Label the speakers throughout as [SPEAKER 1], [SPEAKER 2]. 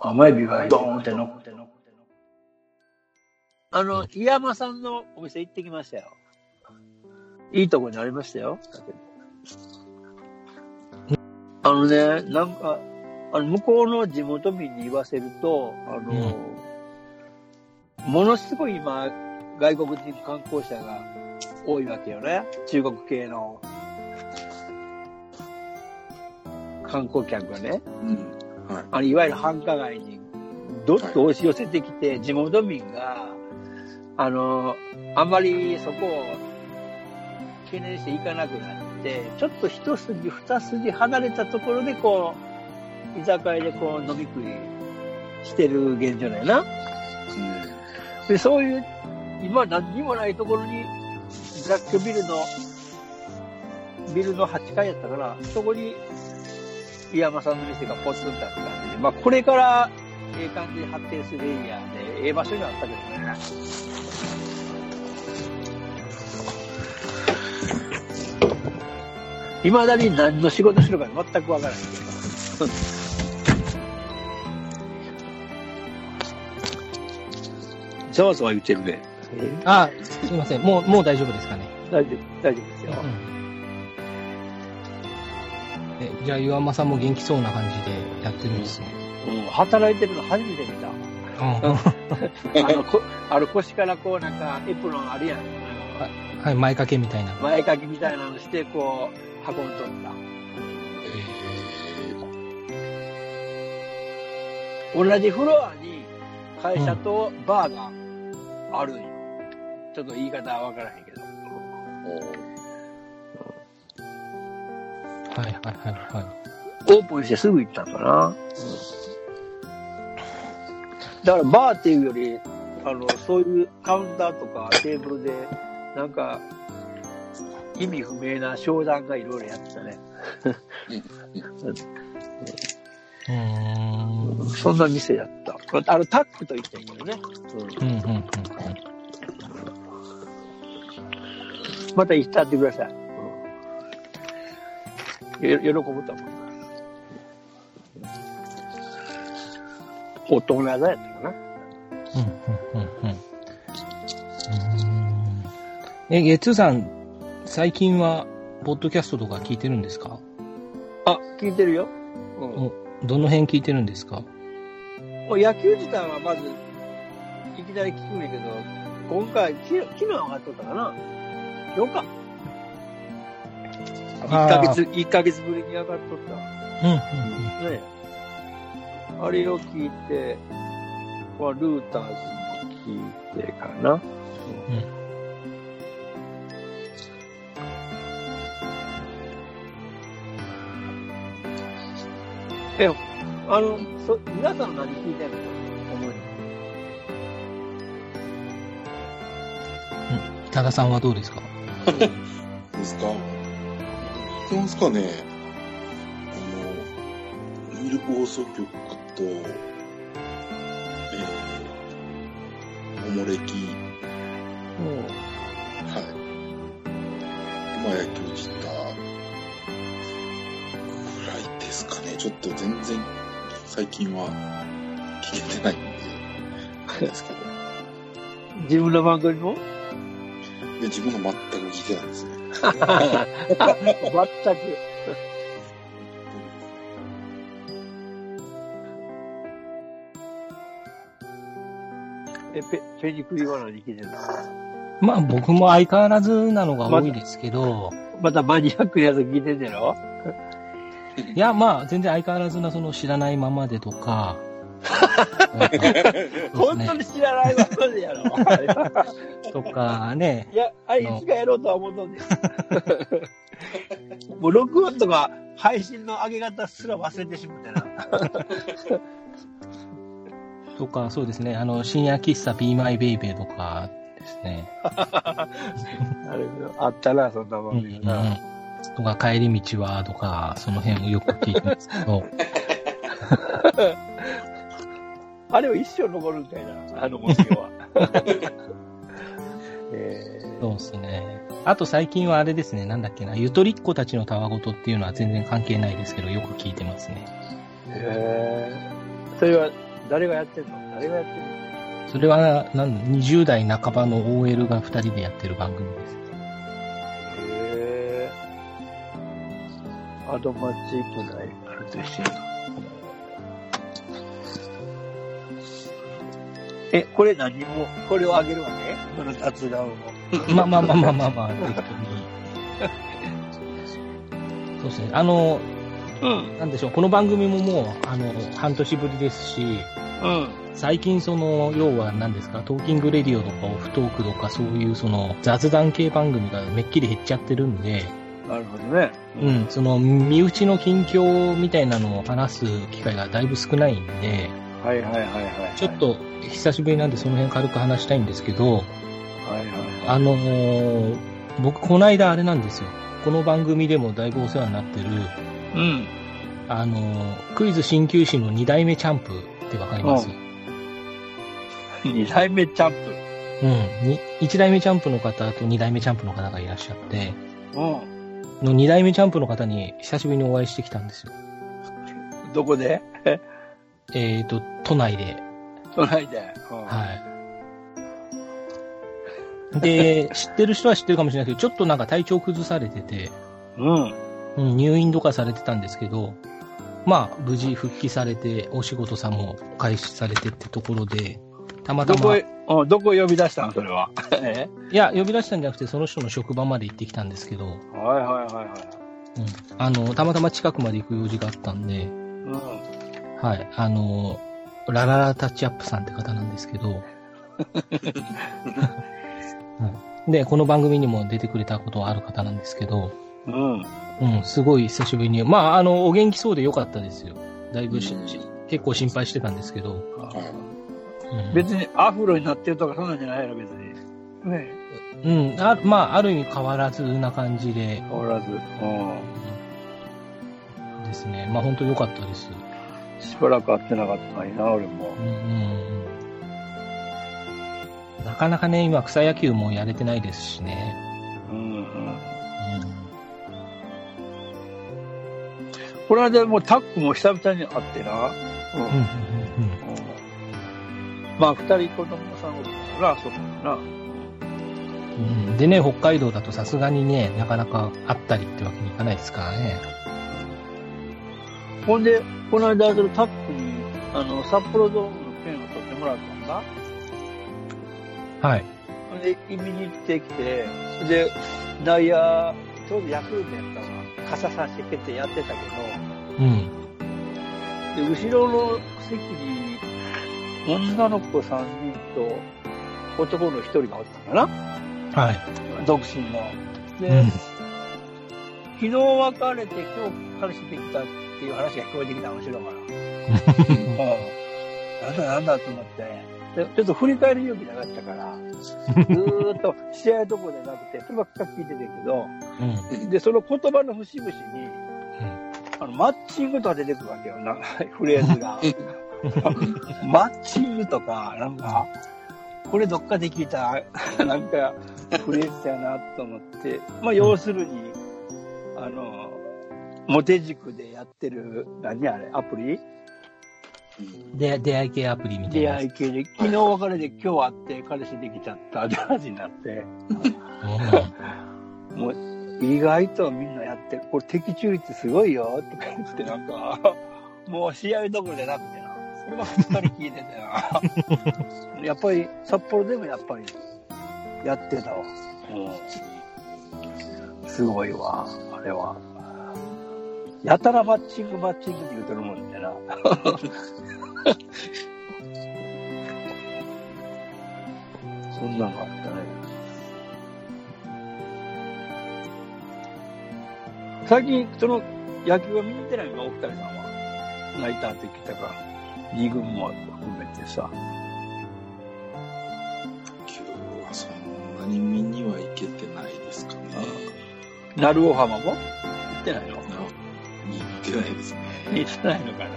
[SPEAKER 1] 甘エビがドーンって乗って乗って。あの、井山さんのお店行ってきましたよ。いいとこにありましたよ。あのね、なんか、あの、向こうの地元民に言わせると、あの、ものすごい今、外国人観光者が多いわけよね。中国系の観光客がね。
[SPEAKER 2] うん。はい。
[SPEAKER 1] あのいわゆる繁華街にどっと押し寄せてきて、地元民が、あの、あんまりそこを懸念していかなくなって、ちょっと一筋二筋離れたところでこう、居酒屋でこう飲み食いしてる現状だよな。
[SPEAKER 2] うん。
[SPEAKER 1] で、そういう、今何にもないところに、雑居ビルの、ビルの8階やったから、そこに、井山さんの店がポツンとあった感じで、まあ、これから、ええ感じで発展するエリアで、ええ場所にあったけどね。未だに何の仕事してるか全くわからないけど。ざわざわ言ってるね。
[SPEAKER 3] あ、すいません。もう、もう大丈夫ですかね。
[SPEAKER 1] 大丈夫、大丈夫ですよ。
[SPEAKER 3] えじゃあ、岩間さんも元気そうな感じでやってるんですね。
[SPEAKER 1] うん、働いてるの初めて見た。
[SPEAKER 3] うん。
[SPEAKER 1] あの、こあの腰からこうなんかエプロンあるやん。
[SPEAKER 3] はい、前掛けみたいな。
[SPEAKER 1] 前掛けみたいなのして、こう、運んとった。同じフロアに会社とバーがあるんよ。ちょっと言い方はわからへん
[SPEAKER 3] はい、はい、はい、はい。
[SPEAKER 1] オープンしてすぐ行ったんかな。だからバーっていうより、あの、そういうカウンターとかテーブルで、なんか、意味不明な商談がいろいろやってたね。
[SPEAKER 3] うーん。
[SPEAKER 1] そんな店やった。あの、タックと言ったんやけどね。
[SPEAKER 3] うん、うん、うん。
[SPEAKER 1] また行ってってください。喜ぶと思います。大人座やったかな。
[SPEAKER 3] うん、うん、うん、うん。え、ゲッツーさん、最近は、ポッドキャストとか聞いてるんですか？
[SPEAKER 1] あ、聞いてるよ。うん。
[SPEAKER 3] おどの辺聞いてるんですか？
[SPEAKER 1] もう野球自体はまず、いきなり聞くんやけど、今回、き昨日上がっとったかな今日か。1ヶ月、一ヶ月ぶりに上がっとった。
[SPEAKER 3] うん、うん、
[SPEAKER 1] ね。あれを聞いて、まあ、ルーターズも聞いてかな。え、あの、そ、皆さん何聞いてんの？思い
[SPEAKER 3] うん。多田さんはどうですか？
[SPEAKER 2] どうですかねあの、ミルク放送局と、えー、おもれき、はい。まあ、野球したぐらいですかね。ちょっと全然、最近は聞けてないんで、あれですけど。
[SPEAKER 1] 自分の番組も？
[SPEAKER 2] で、自分が全く聞けないですね。
[SPEAKER 1] 全く。え、ペ、ペニクリは何聞いてんの？
[SPEAKER 3] まあ僕も相変わらずなのが多いですけど、
[SPEAKER 1] またマニアックなやつ聞いてんじゃろ？
[SPEAKER 3] いやまあ全然相変わらずなその知らないままでとか、
[SPEAKER 1] 本当に知らないままでやろ。
[SPEAKER 3] とかね、
[SPEAKER 1] いや、あれいつかやろうとは思うとんねん。もう録音とか配信の上げ方すら忘れてしまったな。
[SPEAKER 3] とかそうですね、あの深夜喫茶 Be My Baby とかですね。
[SPEAKER 1] あれあったな、そんな番組
[SPEAKER 3] うん
[SPEAKER 1] な。
[SPEAKER 3] とか帰り道はとか、その辺をよく聞いてますけど、
[SPEAKER 1] あれは一生残るんかいな、あの模様は。え
[SPEAKER 3] そうですね。あと最近はあれですね、なんだっけな、ゆとりっ子たちのたわごとっていうのは全然関係ないですけど、よく聞いてますね。
[SPEAKER 1] ー、えー、それは誰がやってんの？誰がやってんの？
[SPEAKER 3] それは、なん20代半ばの OL が2人でやってる番組です。
[SPEAKER 1] へー。アドマチ行けない。あれと一え、これ何も、これをあげるわけ？この雑談を。
[SPEAKER 3] まあまあまあまあまあまあ、適当に。そうですね。あの、
[SPEAKER 1] うん。
[SPEAKER 3] なんでしょう、この番組ももう、あの、半年ぶりですし、
[SPEAKER 1] うん。
[SPEAKER 3] 最近その、要は何ですか、トーキングレディオとかオフトークとかそういうその雑談系番組がめっきり減っちゃってるんで、
[SPEAKER 1] なるほどね。
[SPEAKER 3] うん、その身内の近況みたいなのを話す機会がだいぶ少ないんで、
[SPEAKER 1] はいはいはいはい。
[SPEAKER 3] ちょっ。と久しぶりなんでその辺軽く話したいんですけど、
[SPEAKER 1] はいはい
[SPEAKER 3] あのー僕この間あれなんですよ。この番組でもだいぶお世話になってる、
[SPEAKER 1] うん。
[SPEAKER 3] あのークイズ鍼灸師の二代目チャンプってわかります、
[SPEAKER 1] 二代目チャンプ。
[SPEAKER 3] うん。に一代目チャンプの方と二代目チャンプの方がいらっしゃって、
[SPEAKER 1] うん。
[SPEAKER 3] の二代目チャンプの方に久しぶりにお会いしてきたんですよ。
[SPEAKER 1] どこで？
[SPEAKER 3] えっ、と、都内で。
[SPEAKER 1] 都内で。うん
[SPEAKER 3] はい。で、知ってる人は知ってるかもしれないけど、ちょっとなんか体調崩されてて、
[SPEAKER 1] うん。
[SPEAKER 3] うん、入院とかされてたんですけど、まあ、無事復帰されて、お仕事さんも開始されてってところで、たまたま、い
[SPEAKER 1] どこへ、うんどこへ呼び出したのそれは？え？
[SPEAKER 3] や、呼び出したんじゃなくて、その人の職場まで行ってきたんですけど、
[SPEAKER 1] はいはいはいはい。
[SPEAKER 3] うん、あの、たまたま近くまで行く用事があったんで、
[SPEAKER 1] うん。
[SPEAKER 3] はい、あの、ラララタッチアップさんって方なんですけど、はいで、この番組にも出てくれたことはある方なんですけど、
[SPEAKER 1] うん。
[SPEAKER 3] うん、すごい久しぶりに、まあ、あの、お元気そうでよかったですよ。だいぶし、し結構心配してたんですけど、うん、
[SPEAKER 1] 別にアフロになってるとかそんなんじゃないやろ、別に。ね
[SPEAKER 3] うん、あまあ、ある意味変わらずな感じで、
[SPEAKER 1] 変わらず。う
[SPEAKER 3] うんですね。まあ、本当良かったです。
[SPEAKER 1] ん。しばらく会ってなかったのにな、俺も
[SPEAKER 3] う。んなかなかね、今草野球もやれてないですしね。
[SPEAKER 1] うんうん。
[SPEAKER 3] うん
[SPEAKER 1] この間もうタックも久々に会ってな。うん。
[SPEAKER 3] うんうんうん
[SPEAKER 1] まあ、二人子供さんおるからな、そ。
[SPEAKER 3] うんうんでね、北海道だとさすがにね、なかなか会ったりってわけにいかないですからね。
[SPEAKER 1] ほんで、この間、そのタックに、あの、札幌ドームの券を取ってもらったんだ。
[SPEAKER 3] はい。
[SPEAKER 1] ほんで、見に行ってきて、で、内野、ちょうどヤクルトやったわ。傘さしてけてやってたけ
[SPEAKER 3] うん。
[SPEAKER 1] ど、で、後ろの席に、女の子3人と、男の1人がおったんかな
[SPEAKER 3] はい。
[SPEAKER 1] 独身の。で、
[SPEAKER 3] うん。
[SPEAKER 1] 昨日別れて今日彼氏できたっていう話が聞こえてきたの、後ろから。うん。なんだなんだと思って。でちょっと振り返る勇気なかったから、ずーっと試合どころでなくて、そればっか聞いてたけど、
[SPEAKER 3] うん。
[SPEAKER 1] で、その言葉の節々に、あの、マッチングとか出てくるわけよ、なフレーズが。マッチングとか、なんか、これどっかで聞いた、なんか、フレーズやなと思って、まあ、要するに、あの、モテ塾でやってる、何あれ、アプリ？
[SPEAKER 3] で、出会い系アプリみたい
[SPEAKER 1] 出
[SPEAKER 3] なやつ。
[SPEAKER 1] 会い系で、昨日別れで今日会って彼氏できちゃったって話になって、もう意外とみんなやってる。これ的中率すごいよとか言ってなんか、もう試合どころじゃなくてな。そればっかり聞いててな。やっぱり札幌でもやっぱりやってたわ。うん。すごいわ、あれは。やたらマッチングマッチングって言うてるもんねな。そんなのがあったね。最近、その、野球は見に行ってないのお二人さんは。ナイターって来たから。二軍も含めてさ。
[SPEAKER 2] 今日はそんなに見には行けてないですかね。
[SPEAKER 1] 鳴尾浜も行ってないの？
[SPEAKER 2] 見に行ってないですね。
[SPEAKER 1] 行ってないのかな。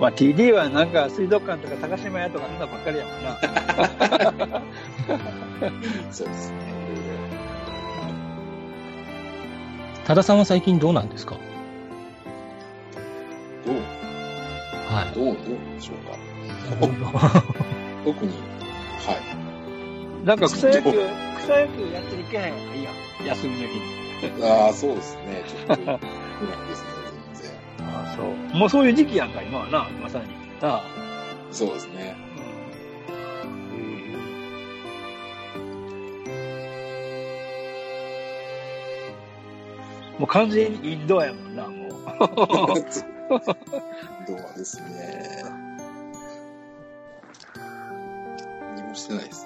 [SPEAKER 1] まあ TD はなんか水族館とか高島屋とかそんなばっかりやもんな。
[SPEAKER 2] そうですね。
[SPEAKER 3] 多田さんは最近どうなんですか？
[SPEAKER 2] どう、
[SPEAKER 3] はい。
[SPEAKER 2] どう、どうでしょうか？特に、はい。
[SPEAKER 1] なんか草野球、草野球やってるけへん。いいや、休みの日に。
[SPEAKER 2] ああ、そうですね。ちょっと、ですね、全然。
[SPEAKER 1] ああ、そう。もうそういう時期やんか、今はな、まさに。なあ。
[SPEAKER 2] そうですね。
[SPEAKER 1] もう完全にインドアやもんな、もう。
[SPEAKER 2] どうですね。何もしてないです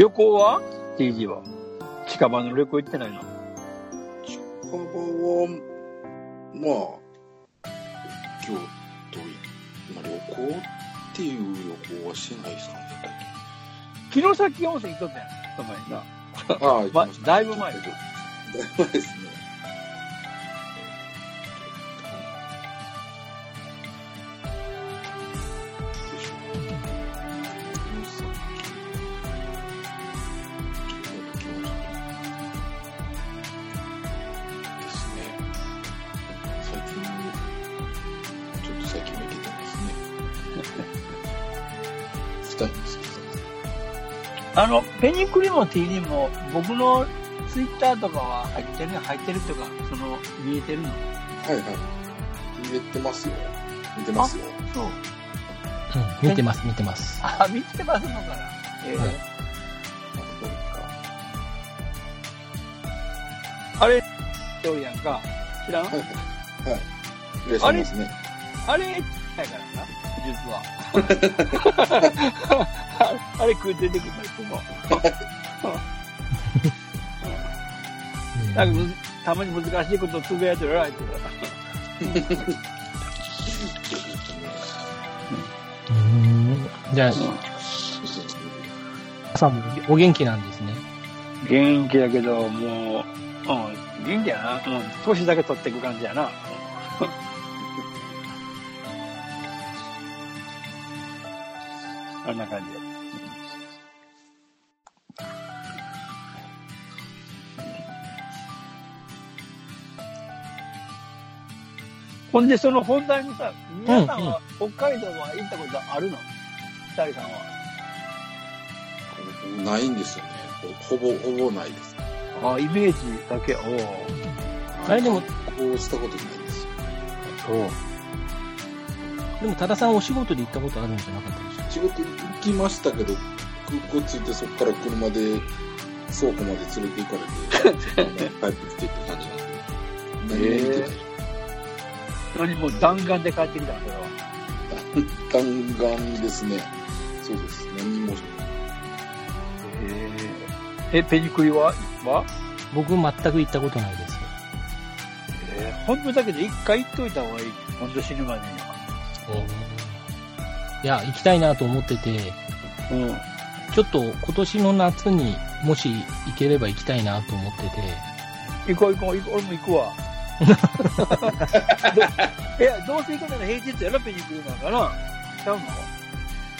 [SPEAKER 1] 旅行は ?TG は？近場の旅行行ってないの？
[SPEAKER 2] 近場は、まあ、京都い、まあ、旅行っていう旅行はしてないですかね、
[SPEAKER 1] 城崎温泉行っとったやん。その前にな。
[SPEAKER 2] ああ、
[SPEAKER 1] まだいぶ前
[SPEAKER 2] だいぶ前ですね。
[SPEAKER 1] あの、ペニクリも TD も、僕のツイッターとかは入ってる入ってるとか、その、見えてるの？
[SPEAKER 2] はいはい。見えてますよ。見てますよ。
[SPEAKER 1] そう。
[SPEAKER 3] うん、見てます、見てます。
[SPEAKER 1] あ、見てますのかな？ええ
[SPEAKER 3] はい
[SPEAKER 1] あれ、やんか？知らん？
[SPEAKER 2] はいはい。はい。いらっしゃいますね。
[SPEAKER 1] あれ、やからな、実は。あれ食う出てくる。なんかたまに難しいことをつぶやいてるら、いつ
[SPEAKER 3] うんじゃあ、朝もお元気なんですね。
[SPEAKER 1] 元気やけど、もう、うん、元気やな。うん、年だけ取っていく感じやな。あんな感じ。ほんで、その本題にさ、皆さんは北海道は行ったことあるの？二人さんは。
[SPEAKER 2] ないんですよね。ほぼ、ほぼないです。
[SPEAKER 1] あ、イメージだけ。おお。
[SPEAKER 3] あれでも、
[SPEAKER 2] こうしたことないんですよ。
[SPEAKER 1] そう。
[SPEAKER 3] でも、多田さんお仕事で行ったことあるんじゃなかったでしょ
[SPEAKER 2] 仕事行きましたけど、空港着いてそこから車で倉庫まで連れて行かれて、帰ってきてって感じなんで。何も見てない。
[SPEAKER 1] 何も弾丸で帰ってきたんだよ。
[SPEAKER 2] 弾丸ですね。そうです。何も、
[SPEAKER 1] ええ、ペニクリは？は？
[SPEAKER 3] 僕全く行ったことないです。
[SPEAKER 1] えー、本当だけど一回行っといた方がいい。本当死ぬまで
[SPEAKER 3] いや、行きたいなと思ってて、
[SPEAKER 1] には。
[SPEAKER 3] ちょっと今年の夏にもし行ければ行きたいなと思ってて、
[SPEAKER 1] うん。行こう行こう行こう。俺も行くわ。ど いや、どうせ行くなら平日やろ、ペニクリなんかな。ちゃう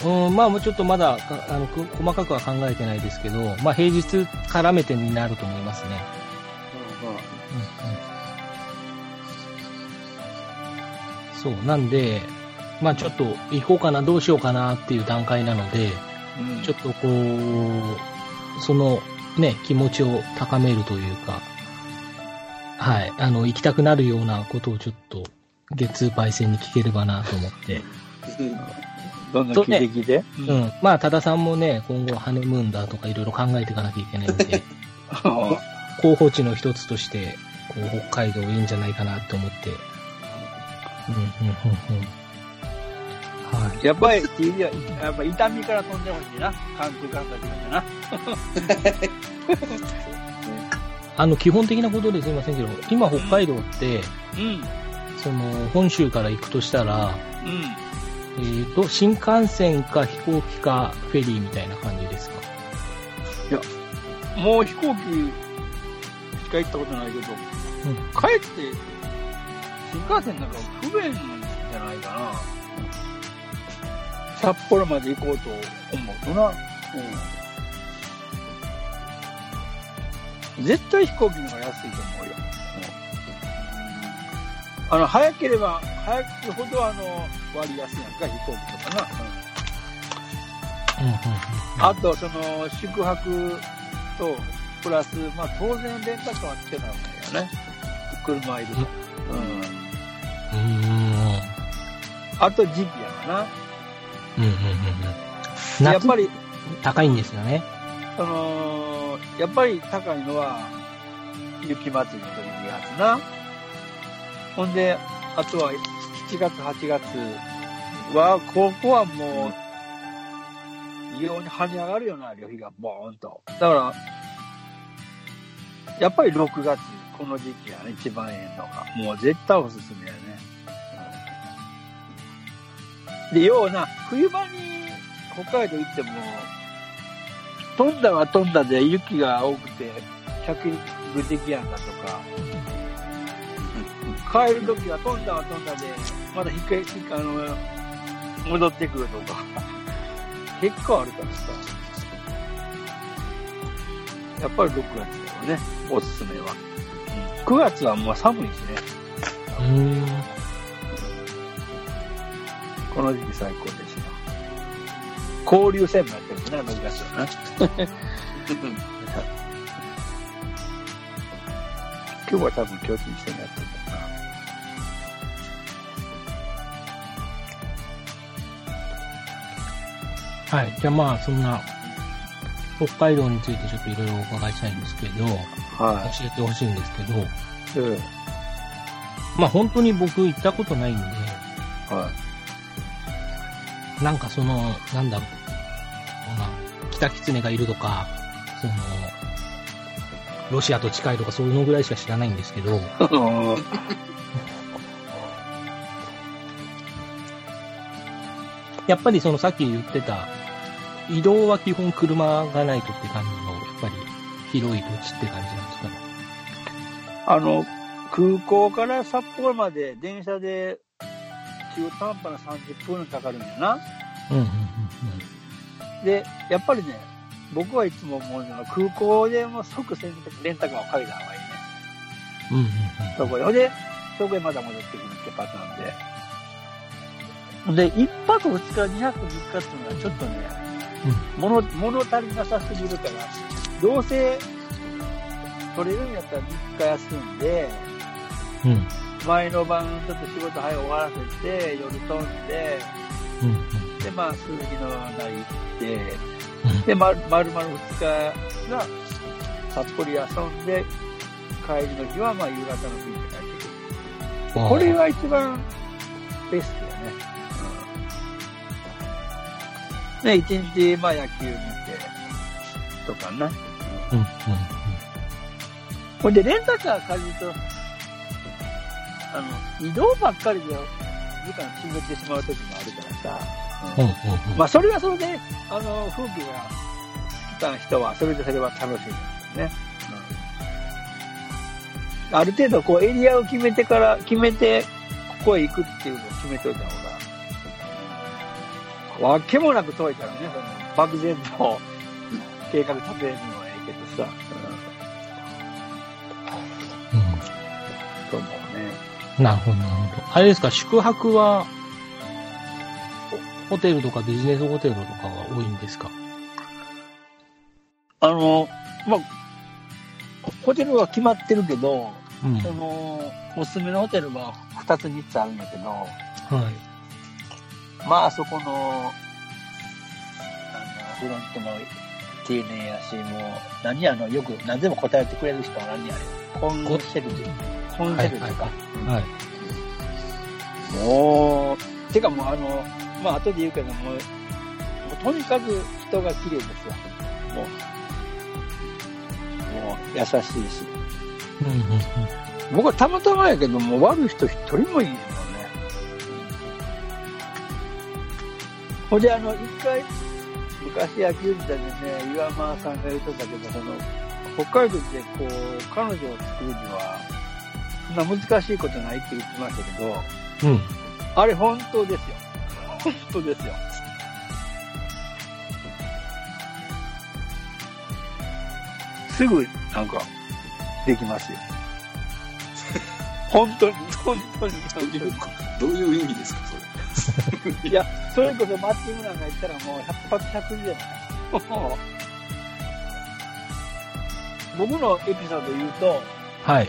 [SPEAKER 1] の？
[SPEAKER 3] うん、まあもうちょっとまだかあのく細かくは考えてないですけど、まあ平日絡めてになると思いますね。そう、なんで、まあちょっと行こうかな、どうしようかなっていう段階なので、
[SPEAKER 1] うんうん。
[SPEAKER 3] ちょっとこう、そのね、気持ちを高めるというか、はい、あの、行きたくなるようなことをちょっと、月通パイセンに聞ければなと思って。
[SPEAKER 1] どんどん聞いて聞いて。
[SPEAKER 3] う。ん。まあ、多田さんもね、今後ハネムーンだとかいろいろ考えていかなきゃいけないんで、候補地の一つとして、こう、北海道いいんじゃないかなって思って。うん、うん、うん、うん。はい。
[SPEAKER 1] やっぱりやっぱ痛みから飛んでほしいな。関空から立ちましたな。
[SPEAKER 3] あの、基本的なことですいませんけど、今北海道って、
[SPEAKER 1] うん。
[SPEAKER 3] その、本州から行くとしたら、
[SPEAKER 1] うん。
[SPEAKER 3] えーと、新幹線か飛行機かフェリーみたいな感じですか？
[SPEAKER 1] もう飛行機しか行ったことないけど、
[SPEAKER 3] うん
[SPEAKER 1] 帰って、新幹線なんか不便じゃないかな。札幌まで行こうと思うとな。絶対飛行機の方が安いと思うよ。あの、早ければ、早くほどあの、割安やんか、飛行機とかな。
[SPEAKER 3] うんうんうん。
[SPEAKER 1] あと、その、宿泊と、プラス、まあ当然レンタカーはつけなわけよね。車いると。うん。
[SPEAKER 3] うん。うん
[SPEAKER 1] あと時期やかな。
[SPEAKER 3] うんうんうん。夏
[SPEAKER 1] やっぱり、
[SPEAKER 3] 高いんですよね。
[SPEAKER 1] その、やっぱり高いのは、雪祭りというやつな。ほんで、あとは7月、8月は、ここはもう、異様に跳ね上がるような旅費がボーンと。だから、やっぱり6月、この時期やね、一番ええのが。もう絶対おすすめやね。で、ような、冬場に北海道行っても、飛んだは飛んだで雪が多くて、着陸できやんかとか、帰るときは飛んだは飛んだで、まだ引っか引っあの、戻ってくるとか、結構あるからさ。やっぱり6月だよね、おすすめは。9月はもう寒いしね、
[SPEAKER 3] うん。
[SPEAKER 1] この時期最高ですよ。交流戦もやってるしね、6月はね。今日は多分巨人戦やってるんだな。
[SPEAKER 3] はい。じゃあまあ、そんな、北海道についてちょっといろいろお伺いしたいんですけど、
[SPEAKER 1] は
[SPEAKER 3] 教えてほしいんですけど、
[SPEAKER 1] い。うん。
[SPEAKER 3] まあ本当に僕行ったことないんで、
[SPEAKER 1] はい。
[SPEAKER 3] なんかその、なんだろう、まあ、北狐がいるとか、その、ロシアと近いとかそういうのぐらいしか知らないんですけど、やっぱりそのさっき言ってた、移動は基本車がないとって感じの、やっぱり広い土地って感じなんですかね。
[SPEAKER 1] あの、空港から札幌まで電車で中途半端な30分かかるんやな。
[SPEAKER 3] うんうんうん
[SPEAKER 1] で、やっぱりね、僕はいつも思うのは空港でもう即洗濯レンタカーを借りた方がいいね。
[SPEAKER 3] うん。うんうん
[SPEAKER 1] そこへ。ほんで、そこへまた戻ってくるってパターンで。で、一泊二日、二泊三日っていうのはちょっとね、物、物足りなさすぎるから、どうせ取れるんやったら3日休んで、
[SPEAKER 3] うん。うん。
[SPEAKER 1] 前の晩ちょっと仕事早く終わらせて、夜飛んで、
[SPEAKER 3] うんうん。
[SPEAKER 1] で、まあ、数日の内行って、
[SPEAKER 3] うん
[SPEAKER 1] で、まる、まるまる2日が札幌遊んで、帰りの日はまあ夕方の便で帰ってくる。これが一番ベストだね。うん、ね、一日、まあ野球見て、とかな。
[SPEAKER 3] うんうん
[SPEAKER 1] ほんで、レンタカー借りると、あの、移動ばっかりで時間決めてしまう時もあるからさ。
[SPEAKER 3] うん。うんうんうん。
[SPEAKER 1] まあ、それはそれで、あの、風景が好きな人は、それでそれは楽しいんですよね。うん、ある程度、こう、エリアを決めてから、決めて、ここへ行くっていうのを決めといた方が、わけもなく遠いからね、その、漠然と計画立てるのはええけどさ、
[SPEAKER 3] う
[SPEAKER 1] うん、と思うね。
[SPEAKER 3] ん。なるほど、なるほど。あれですか、宿泊は、ホテルとかビジネスホテルとかが多いんですか？
[SPEAKER 1] あの、まあ、ホテルは決まってるけど、
[SPEAKER 3] うん。
[SPEAKER 1] その、おすすめのホテルは2つ3つあるんだけど、
[SPEAKER 3] はい。
[SPEAKER 1] まあそこの、あの、フロントの丁寧やし、もう、何あの、よく何でも答えてくれる人は何あれ、コンシェルジュ、コンシェルジュか。
[SPEAKER 3] はい。
[SPEAKER 1] もう、てかもうあの、まあ後で言うけども、もうとにかく人が綺麗ですよ。もう、もう優しいし。
[SPEAKER 3] うんうんうん。
[SPEAKER 1] 僕はたまたまやけども、悪い人一人もいいのね。ほんで、あの、一回、昔野球時代でね、岩間さんが言うとったけど、その、北海道でこう、彼女を作るには、そんな難しいことないって言ってましたけど、
[SPEAKER 3] うん。
[SPEAKER 1] あれ本当ですよ。本当ですよ。すぐ、なんか、できますよ。本当に、本当に、
[SPEAKER 2] どういう、どういう意味ですか、それ？
[SPEAKER 1] いや、それこそマッチングなんか言ったらもう100発100じゃない。僕のエピソード言うと、
[SPEAKER 3] はい。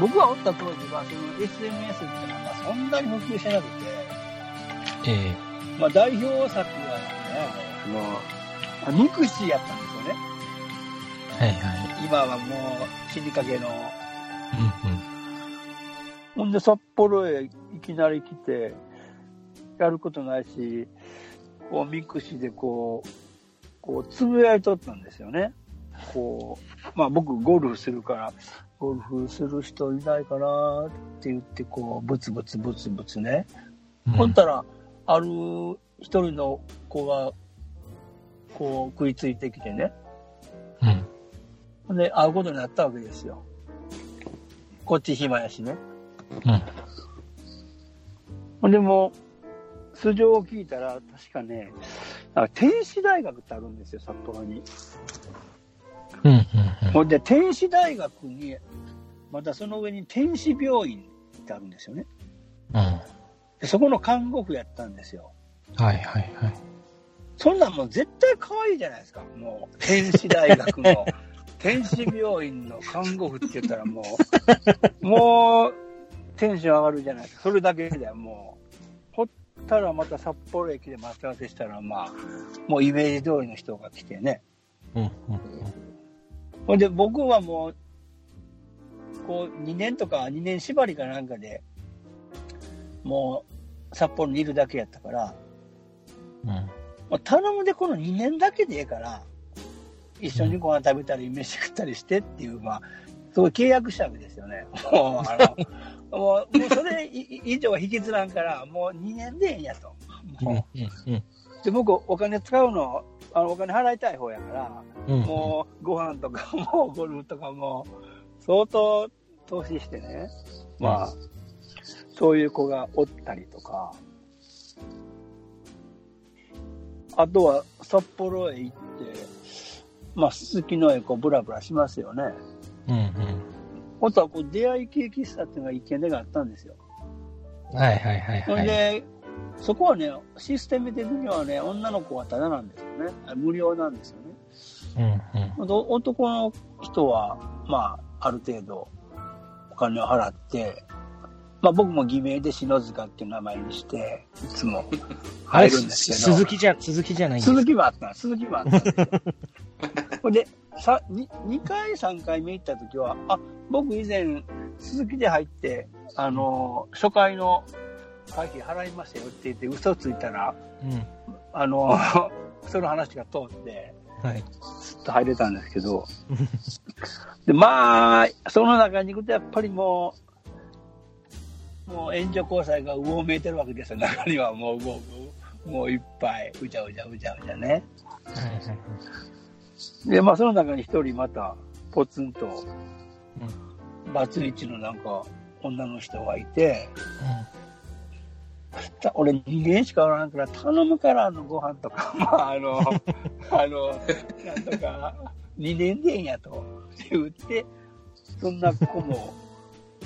[SPEAKER 1] 僕がおった当時は、その SNS っていうのがそんなに普及してなくて、
[SPEAKER 3] ええ
[SPEAKER 1] まあ代表作がね、あの、 mixi やったんですよね。
[SPEAKER 3] はいはい。
[SPEAKER 1] 今はもう死にかけの。
[SPEAKER 3] うんうん。
[SPEAKER 1] ほんで札幌へいきなり来て、やることないし、こう mixi でこう、こうつぶやいとったんですよね。こう、まあ僕ゴルフするから、ゴルフする人いないかなって言って、こう、ブツブツブツブツね。
[SPEAKER 3] うん
[SPEAKER 1] ほんたら、ある一人の子が、こう食いついてきてね。
[SPEAKER 3] うん。
[SPEAKER 1] ほんで、会うことになったわけですよ。こっち暇やしね。
[SPEAKER 3] うん。
[SPEAKER 1] でもう、素性を聞いたら、確かね、か天使大学ってあるんですよ、札幌に。
[SPEAKER 3] うん。うん。
[SPEAKER 1] ほんで、天使大学に、またその上に天使病院ってあるんですよね。
[SPEAKER 3] うん。
[SPEAKER 1] でそこの看護婦やったんですよ。
[SPEAKER 3] はいはいはい。
[SPEAKER 1] そんなんもう絶対可愛いじゃないですか。もう、天使大学の、天使病院の看護婦って言ったらもう、もう、テンション上がるじゃないですか。それだけでもう、ほったらまた札幌駅で待ち合わせしたら、まあ、もうイメージ通りの人が来てね。
[SPEAKER 3] うん。うん。
[SPEAKER 1] ほんで、僕はもう、こう、2年とか2年縛りかなんかで、もう、札幌にいるだけやったから、
[SPEAKER 3] うん。
[SPEAKER 1] まあ、頼むでこの2年だけでええから、一緒にご飯食べたり、飯食ったりしてっていう、まあ、すごい契約したわけですよね。もう、あの、もう、もうそれ以以上は引きずらんから、もう2年でええんやと。も
[SPEAKER 3] うん。
[SPEAKER 1] うで、僕、お金使うの、あの、お金払いたい方やから、
[SPEAKER 3] うん。
[SPEAKER 1] もう、ご飯とかも、ゴルフとかも、相当投資してね、まあ、そういう子がおったりとか、あとは札幌へ行って、まあ、すすきのへこうブラブラしますよね。
[SPEAKER 3] うん。うん。
[SPEAKER 1] あとはこう出会い系喫茶っていうのが一軒でがあったんですよ。
[SPEAKER 3] はいはいはいはい。
[SPEAKER 1] で、そこはね、システム的にはね、女の子はタダなんですよね。あ無料なんですよね。
[SPEAKER 3] うん。うん。
[SPEAKER 1] ど男の人は、まあ、ある程度お金を払って、まあ僕も偽名で篠塚っていう名前にして、いつも 入るんですけど。
[SPEAKER 3] 鈴木じゃ、鈴木じゃないんです
[SPEAKER 1] 鈴木もあった、鈴木もあった。ほ んで、さ、に2回、3回目行った時は、あ、僕以前、鈴木で入って、あの、初回の会費払いましたよって言って嘘ついたら、
[SPEAKER 3] うん。
[SPEAKER 1] あの、その話が通って、
[SPEAKER 3] はい。
[SPEAKER 1] すっと入れたんですけど、で、まあ、その中に行くとやっぱりもう、もう援助交際がうごめいてるわけですよ。中にはもう、もう、もういっぱい、うじゃうじゃうじゃうじゃね。で、まあその中に一人また、ポツンと、バツイチのなんか、女の人がいて、た俺2年しかおらんから頼むからあのご飯とか、まああの、あの、なんとか、2年でええんやと言って、そんな子も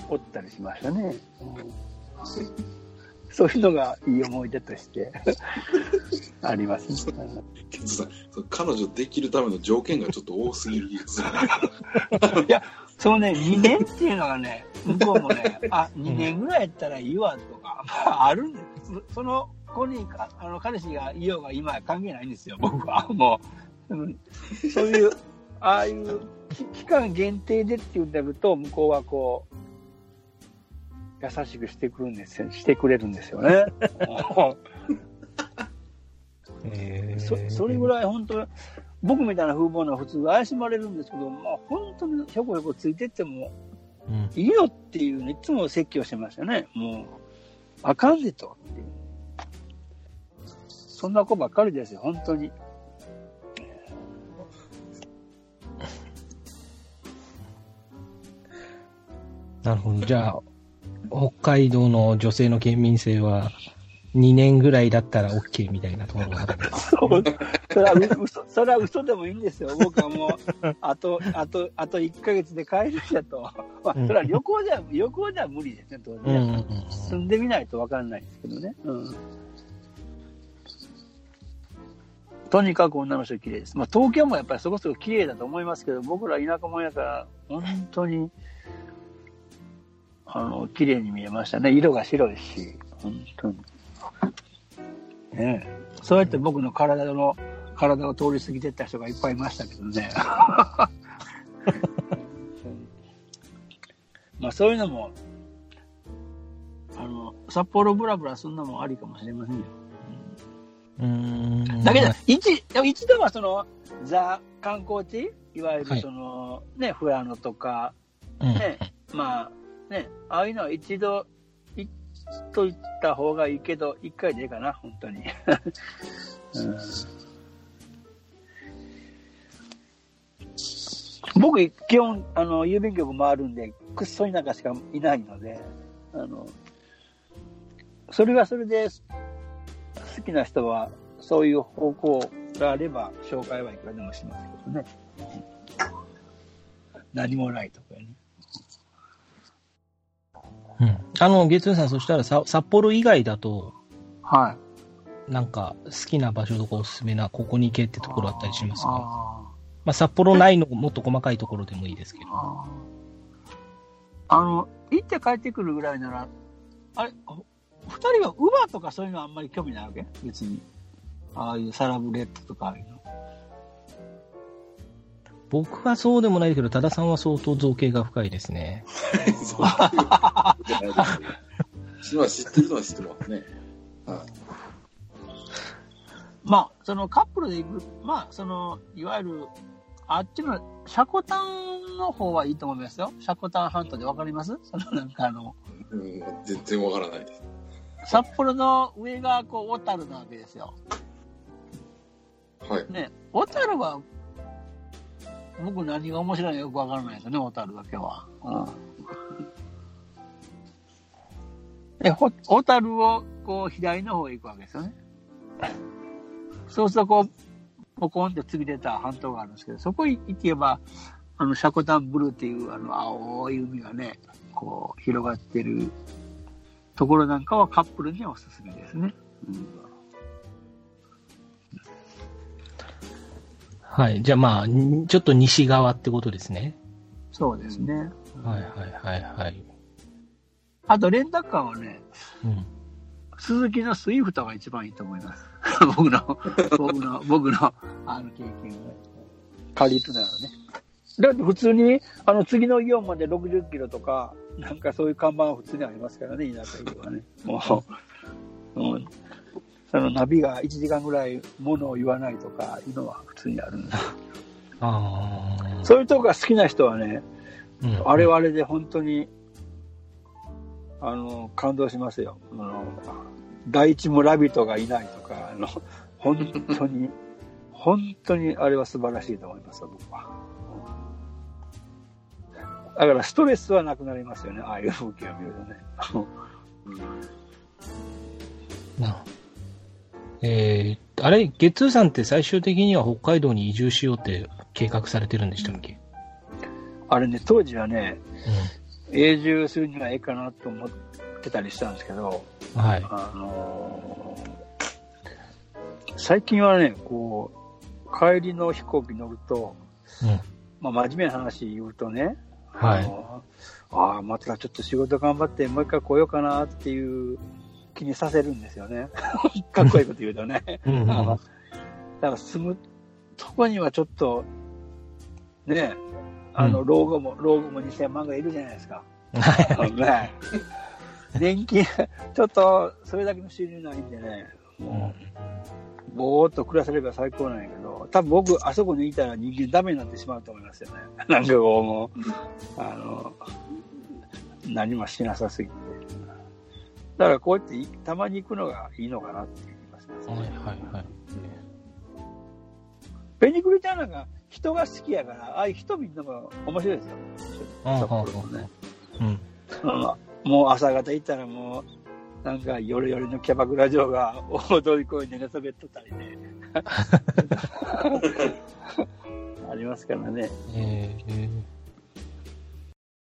[SPEAKER 1] おったりしましたね。うんそういうのがいい思い出として ありますね。
[SPEAKER 2] けどさ、その彼女できるための条件がちょっと多すぎる。
[SPEAKER 1] いや、そうね、2年っていうのがね、向こうもね、あ、2年ぐらいやったらいいわとか、まあ、あるんです。その子にか、あの、彼氏がいようが今は関係ないんですよ、僕は。もう、うんそういう、ああいうき期間限定でっていうんだと、向こうはこう、優しくしてくるんですよ、してくれるんですよね。
[SPEAKER 3] え
[SPEAKER 1] そそれぐらい本当、僕みたいな風貌の普通怪しまれるんですけど、まあ本当にひょこひょこついてっても、
[SPEAKER 3] うん。
[SPEAKER 1] いいよっていうのいつも説教してましたね。もう、あかんでと。そんな子ばっかりですよ、本当に。
[SPEAKER 3] なるほど。じゃあ、北海道の女性の県民性は、2年ぐらいだったら OK みたいなところがあるんです。
[SPEAKER 1] それは嘘、それは嘘でもいいんですよ。僕はもう、あと、あと、あと1ヶ月で帰るんやと。まあ、それは旅行じゃ、旅行じゃ無理ですね、当然。
[SPEAKER 3] うんうんうん
[SPEAKER 1] 住んでみないとわかんないんですけどね。うん。とにかく女の人綺麗です。まあ、東京もやっぱりそこそこ綺麗だと思いますけど、僕ら田舎者やから、本当に、あの、綺麗に見えましたね。色が白いし、本当に。ねえそうやって僕の体の、体を通り過ぎてった人がいっぱいいましたけどね。まあそういうのも、あの、札幌ブラブラすんのもありかもしれませんよ。
[SPEAKER 3] うーん。
[SPEAKER 1] だけど
[SPEAKER 3] まあ、
[SPEAKER 1] 一、でも一度はその、ザ観光地いわゆ
[SPEAKER 3] はい
[SPEAKER 1] るその、ね、富良野とか、
[SPEAKER 3] うん
[SPEAKER 1] ね、まあ、ね、ああいうのは一度行っといた方がいいけど、一回でいいかな、本当に。うん僕、基本、あの、郵便局回るんで、くっそ田舎しかいないので、あの、それはそれで、好きな人は、そういう方向があれば、紹介はいくらでもしますけどね。何もないとこやね。
[SPEAKER 3] うん。あの、月曜さん、そしたらさ札幌以外だと、
[SPEAKER 1] はい。
[SPEAKER 3] なんか好きな場所とかおすすめな、ここに行けってところあったりしますか？
[SPEAKER 1] あ
[SPEAKER 3] まあ、札幌内のもっと細かいところでもいいですけど。
[SPEAKER 1] ああの、行って帰ってくるぐらいなら、あれ、ほ二人は乳母とかそういうのはあんまり興味ないわけ？別に。ああいうサラブレッドとかああいうの。
[SPEAKER 3] 僕はそうでもないけど、多田さんは相当造形が深いですね。
[SPEAKER 2] そう知ってるのは知ってるわね。はい。
[SPEAKER 1] まあ、そのカップルで行く、まあ、その、いわゆる、あっちの、シャコタンの方はいいと思いますよ。シャコタン半島でわかります？そのなんかあの、
[SPEAKER 2] うん、全然わからないです。
[SPEAKER 1] 札幌の上がこう、小樽なわけですよ。
[SPEAKER 2] はい。
[SPEAKER 1] ね、小樽は、僕何が面白いのよくわからないですね、小樽だけは。うん。で、ほ小樽をこう左の方へ行くわけですよね。そうするとこう、ポコンって次出た半島があるんですけど、そこ行けば、あの、シャコタンブルーっていうあの青い海がね、こう広がってるところなんかはカップルにはおすすめですね。うん
[SPEAKER 3] はい。じゃあまあ、んちょっと西側ってことですね。
[SPEAKER 1] そうですね。
[SPEAKER 3] はいはいはいはい。
[SPEAKER 1] あと、レンタカーはね、
[SPEAKER 3] うん。
[SPEAKER 1] スズキのスイフトが一番いいと思います。僕の、僕の、僕の、あの経験を借りるならね。だって普通に、あの、次のイオンまで60キロとか、なんかそういう看板は普通にありますからね、田舎はね。もう、うん、そのナビが1時間ぐらいものを言わないとかいうのは普通にあるんです。
[SPEAKER 3] ああ。
[SPEAKER 1] そういうとこが好きな人はね、
[SPEAKER 3] うん
[SPEAKER 1] あれはあれで本当に、あの、感動しますよ。あの、第一村人がいないとか、あの、本当に、本当にあれは素晴らしいと思いますよ、僕は。だからストレスはなくなりますよね、ああいう風景を見るとね。
[SPEAKER 3] なえー、あれ、ゲッツーさんって最終的には北海道に移住しようって計画されてるんでしたっけ、
[SPEAKER 1] あれね、当時はね、永住するにはええかなと思ってたりしたんですけど、
[SPEAKER 3] うん。はい。
[SPEAKER 1] あのー最近はね、こう、帰りの飛行機乗ると、
[SPEAKER 3] うん。
[SPEAKER 1] まあ、真面目な話言うとね、
[SPEAKER 3] はい
[SPEAKER 1] ああ、またちょっと仕事頑張ってもう一回来ようかなっていう気にさせるんですよね。かっこいいこと言うとね。
[SPEAKER 3] うんうん
[SPEAKER 1] あのだから住むとこにはちょっと、ね、あの、
[SPEAKER 3] う
[SPEAKER 1] 老後も、老後も2000万がいるじゃないですか。
[SPEAKER 3] はい。
[SPEAKER 1] ね、年金、ちょっとそれだけの収入ないんでね、もう、ぼーっと暮らせれば最高なんやけど、多分僕、あそこにいたら人間ダメになってしまうと思いますよね。なんかこう、もう、あの、何もしなさすぎて。だからこうやっていたまに行くのがいいのかなっていう気がします、
[SPEAKER 3] はいはいはい。
[SPEAKER 1] ペニクリちゃんなんか人が好きやから、ああいう人見るのが面白いですよ。
[SPEAKER 3] あ
[SPEAKER 1] 札幌もね。
[SPEAKER 3] うん。
[SPEAKER 1] うんもう朝方行ったらもう、なんか夜々のキャバクラ嬢が大通り公園で寝そべっとったりね。ありますからね。
[SPEAKER 3] ええ